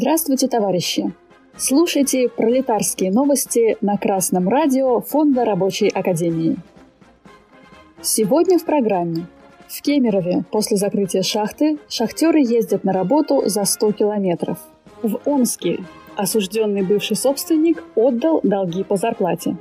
Здравствуйте, товарищи! Слушайте пролетарские новости на Красном радио Фонда Рабочей Академии. Сегодня в программе. В Кемерове после закрытия шахты шахтеры ездят на работу за 100 километров. В Омске осужденный бывший собственник отдал долги по зарплате.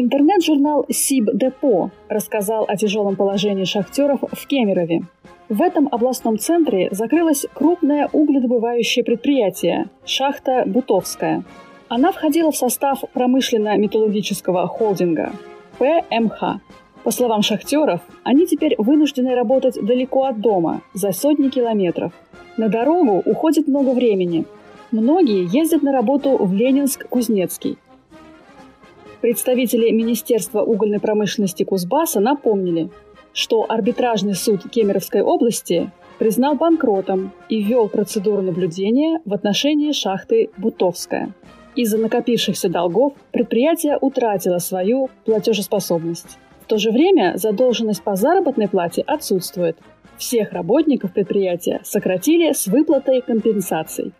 Интернет-журнал «Сиб Депо» рассказал о тяжелом положении шахтеров в Кемерове. В этом областном центре закрылось крупное угледобывающее предприятие – шахта «Бутовская». Она входила в состав промышленно-металлургического холдинга – ПМХ. По словам шахтеров, они теперь вынуждены работать далеко от дома, за сотни километров. На дорогу уходит много времени. Многие ездят на работу в Ленинск-Кузнецкий – Представители Министерства угольной промышленности Кузбасса напомнили, что арбитражный суд Кемеровской области признал банкротом и ввел процедуру наблюдения в отношении шахты «Бутовская». Из-за накопившихся долгов предприятие утратило свою платежеспособность. В то же время задолженность по заработной плате отсутствует. Всех работников предприятия сократили с выплатой компенсаций.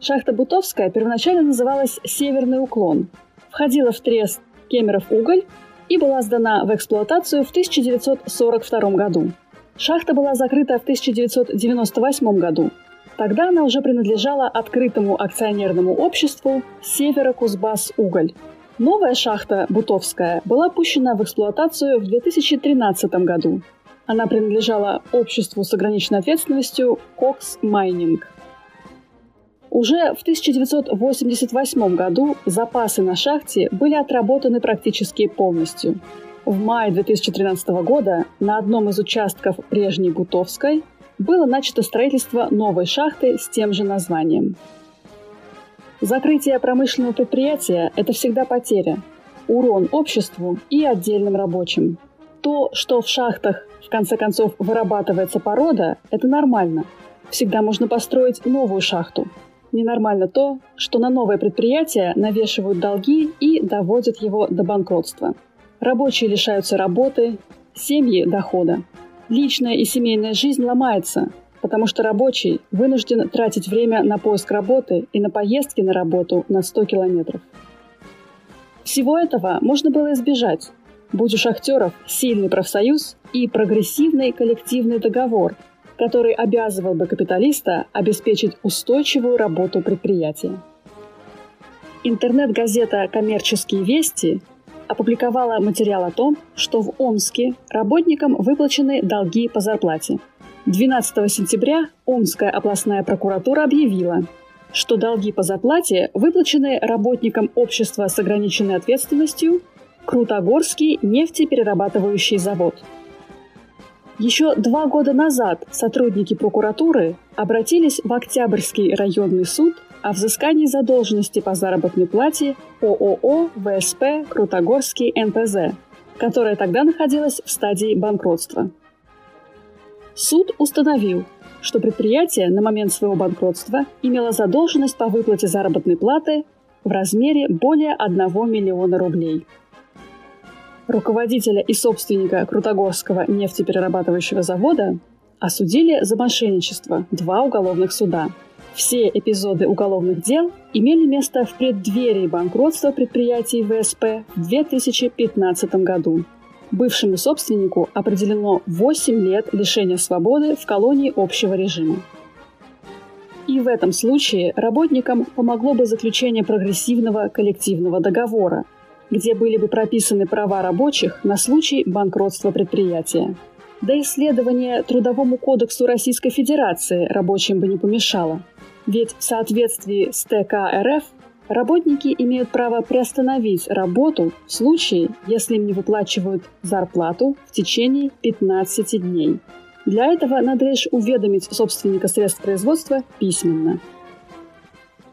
Шахта Бутовская первоначально называлась «Северный уклон», входила в трест Кемеров уголь и была сдана в эксплуатацию в 1942 году. Шахта была закрыта в 1998 году. Тогда она уже принадлежала открытому акционерному обществу «Северо-Кузбасс уголь». Новая шахта Бутовская была пущена в эксплуатацию в 2013 году. Она принадлежала обществу с ограниченной ответственностью «Кокс Майнинг». Уже в 1988 году запасы на шахте были отработаны практически полностью. В мае 2013 года на одном из участков прежней Гутовской было начато строительство новой шахты с тем же названием. Закрытие промышленного предприятия – это всегда потеря, урон обществу и отдельным рабочим. То, что в шахтах в конце концов вырабатывается порода, это нормально. Всегда можно построить новую шахту – Ненормально то, что на новое предприятие навешивают долги и доводят его до банкротства. Рабочие лишаются работы, семьи – дохода. Личная и семейная жизнь ломается, потому что рабочий вынужден тратить время на поиск работы и на поездки на работу на 100 километров. Всего этого можно было избежать, будь у шахтеров сильный профсоюз и прогрессивный коллективный договор – который обязывал бы капиталиста обеспечить устойчивую работу предприятия. Интернет-газета «Коммерческие вести» опубликовала материал о том, что в Омске работникам выплачены долги по зарплате. 12 сентября Омская областная прокуратура объявила, что долги по зарплате выплачены работникам общества с ограниченной ответственностью Крутогорский нефтеперерабатывающий завод – еще два года назад сотрудники прокуратуры обратились в Октябрьский районный суд о взыскании задолженности по заработной плате ООО ВСП «Крутогорский НПЗ», которая тогда находилась в стадии банкротства. Суд установил, что предприятие на момент своего банкротства имело задолженность по выплате заработной платы в размере более 1 миллиона рублей – руководителя и собственника Крутогорского нефтеперерабатывающего завода осудили за мошенничество два уголовных суда. Все эпизоды уголовных дел имели место в преддверии банкротства предприятий ВСП в 2015 году. Бывшему собственнику определено 8 лет лишения свободы в колонии общего режима. И в этом случае работникам помогло бы заключение прогрессивного коллективного договора, где были бы прописаны права рабочих на случай банкротства предприятия. Да исследование Трудовому кодексу Российской Федерации рабочим бы не помешало. Ведь в соответствии с ТК РФ работники имеют право приостановить работу в случае, если им не выплачивают зарплату в течение 15 дней. Для этого надо лишь уведомить собственника средств производства письменно.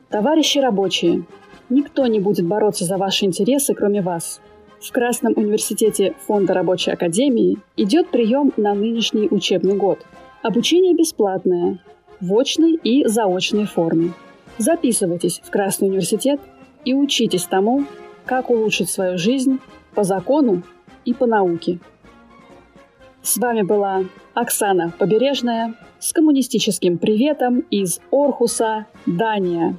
Товарищи рабочие, Никто не будет бороться за ваши интересы, кроме вас. В Красном университете Фонда рабочей академии идет прием на нынешний учебный год. Обучение бесплатное, в очной и заочной форме. Записывайтесь в Красный университет и учитесь тому, как улучшить свою жизнь по закону и по науке. С вами была Оксана Побережная с коммунистическим приветом из Орхуса, Дания.